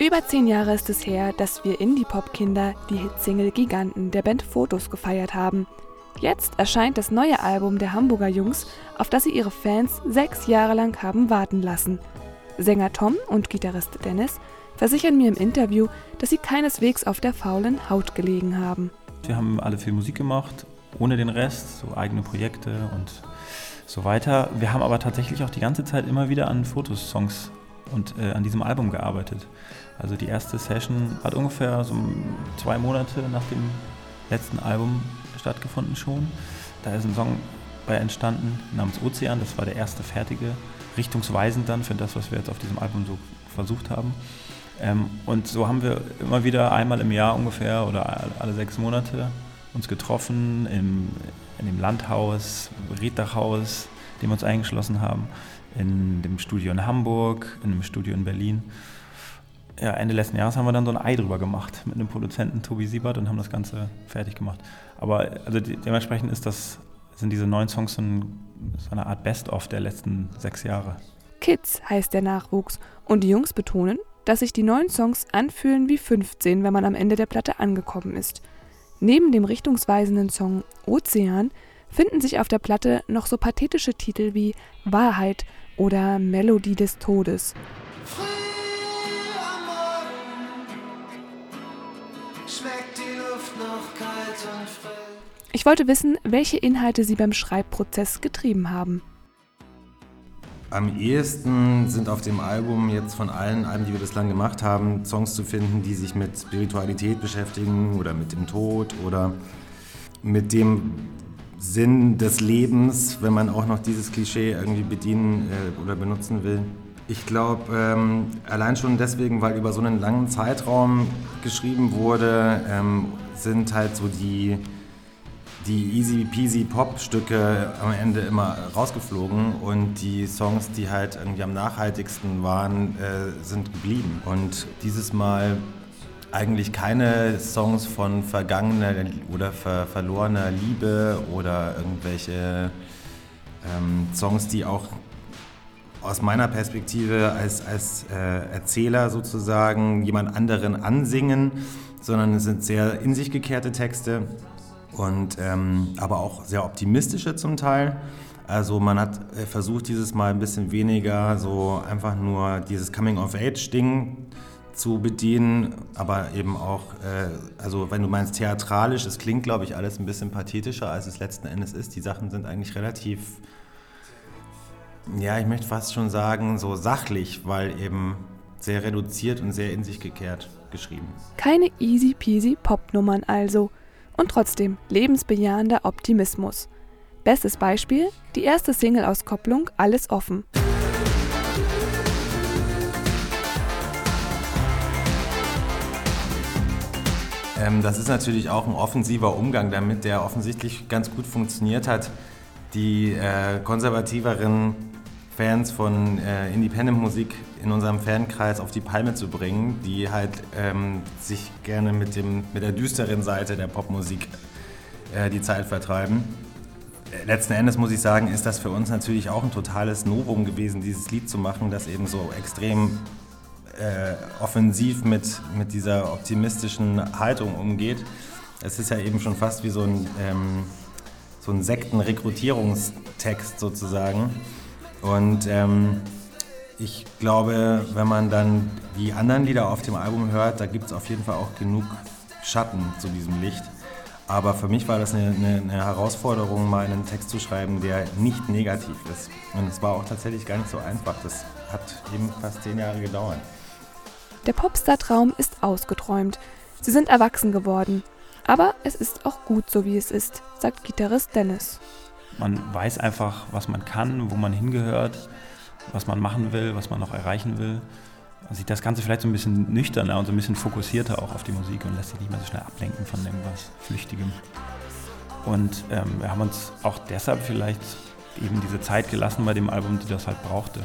Über zehn Jahre ist es her, dass wir Indie-Pop-Kinder die Hitsingle Giganten der Band Fotos gefeiert haben. Jetzt erscheint das neue Album der Hamburger Jungs, auf das sie ihre Fans sechs Jahre lang haben warten lassen. Sänger Tom und Gitarrist Dennis versichern mir im Interview, dass sie keineswegs auf der faulen Haut gelegen haben. Wir haben alle viel Musik gemacht, ohne den Rest, so eigene Projekte und so weiter. Wir haben aber tatsächlich auch die ganze Zeit immer wieder an Fotosongs und äh, an diesem Album gearbeitet. Also die erste Session hat ungefähr so zwei Monate nach dem letzten Album stattgefunden schon. Da ist ein Song bei entstanden namens Ozean. Das war der erste fertige, richtungsweisend dann für das, was wir jetzt auf diesem Album so versucht haben. Ähm, und so haben wir immer wieder einmal im Jahr ungefähr oder alle sechs Monate uns getroffen im, in dem Landhaus, Reddachhaus, dem wir uns eingeschlossen haben, in dem Studio in Hamburg, in dem Studio in Berlin. Ja, Ende letzten Jahres haben wir dann so ein Ei drüber gemacht mit dem Produzenten Tobi Siebert und haben das Ganze fertig gemacht. Aber also dementsprechend ist das, sind diese neun Songs so eine Art Best-of der letzten sechs Jahre. Kids heißt der Nachwuchs und die Jungs betonen, dass sich die neuen Songs anfühlen wie 15, wenn man am Ende der Platte angekommen ist. Neben dem richtungsweisenden Song Ozean finden sich auf der Platte noch so pathetische Titel wie Wahrheit oder Melodie des Todes. Ich wollte wissen, welche Inhalte Sie beim Schreibprozess getrieben haben. Am ehesten sind auf dem Album jetzt von allen Alben, die wir bislang gemacht haben, Songs zu finden, die sich mit Spiritualität beschäftigen oder mit dem Tod oder mit dem Sinn des Lebens, wenn man auch noch dieses Klischee irgendwie bedienen äh, oder benutzen will. Ich glaube, ähm, allein schon deswegen, weil über so einen langen Zeitraum geschrieben wurde, ähm, sind halt so die die easy peasy Pop-Stücke am Ende immer rausgeflogen und die Songs, die halt irgendwie am nachhaltigsten waren, äh, sind geblieben. Und dieses Mal eigentlich keine Songs von vergangener oder ver verlorener Liebe oder irgendwelche ähm, Songs, die auch aus meiner Perspektive als, als äh, Erzähler sozusagen jemand anderen ansingen, sondern es sind sehr in sich gekehrte Texte und ähm, aber auch sehr optimistische zum Teil. Also man hat äh, versucht dieses Mal ein bisschen weniger so einfach nur dieses Coming-of-Age-Ding zu bedienen, aber eben auch, äh, also wenn du meinst theatralisch, es klingt glaube ich alles ein bisschen pathetischer, als es letzten Endes ist. Die Sachen sind eigentlich relativ, ja, ich möchte fast schon sagen, so sachlich, weil eben sehr reduziert und sehr in sich gekehrt geschrieben. Keine easy peasy Popnummern also und trotzdem lebensbejahender Optimismus. Bestes Beispiel, die erste Single-Auskopplung Alles offen. Ähm, das ist natürlich auch ein offensiver Umgang damit, der offensichtlich ganz gut funktioniert hat. Die äh, konservativeren Fans von äh, Independent-Musik in unserem Fankreis auf die Palme zu bringen, die halt ähm, sich gerne mit, dem, mit der düsteren Seite der Popmusik äh, die Zeit vertreiben. Äh, letzten Endes muss ich sagen, ist das für uns natürlich auch ein totales Novum gewesen, dieses Lied zu machen, das eben so extrem äh, offensiv mit, mit dieser optimistischen Haltung umgeht. Es ist ja eben schon fast wie so ein, ähm, so ein Sektenrekrutierungstext sozusagen. Und ähm, ich glaube, wenn man dann die anderen Lieder auf dem Album hört, da gibt es auf jeden Fall auch genug Schatten zu diesem Licht. Aber für mich war das eine, eine, eine, Herausforderung, mal einen Text zu schreiben, der nicht negativ ist. Und es war auch tatsächlich gar nicht so einfach. Das hat eben fast zehn Jahre gedauert. Der Popstar-Traum ist ausgeträumt. Sie sind erwachsen geworden. Aber es ist auch gut so, wie es ist, sagt Gitarrist Dennis. Man weiß einfach, was man kann, wo man hingehört, was man machen will, was man noch erreichen will. Man sieht das Ganze vielleicht so ein bisschen nüchterner und so ein bisschen fokussierter auch auf die Musik und lässt sich nicht mehr so schnell ablenken von irgendwas Flüchtigem. Und ähm, wir haben uns auch deshalb vielleicht eben diese Zeit gelassen bei dem Album, die das halt brauchte.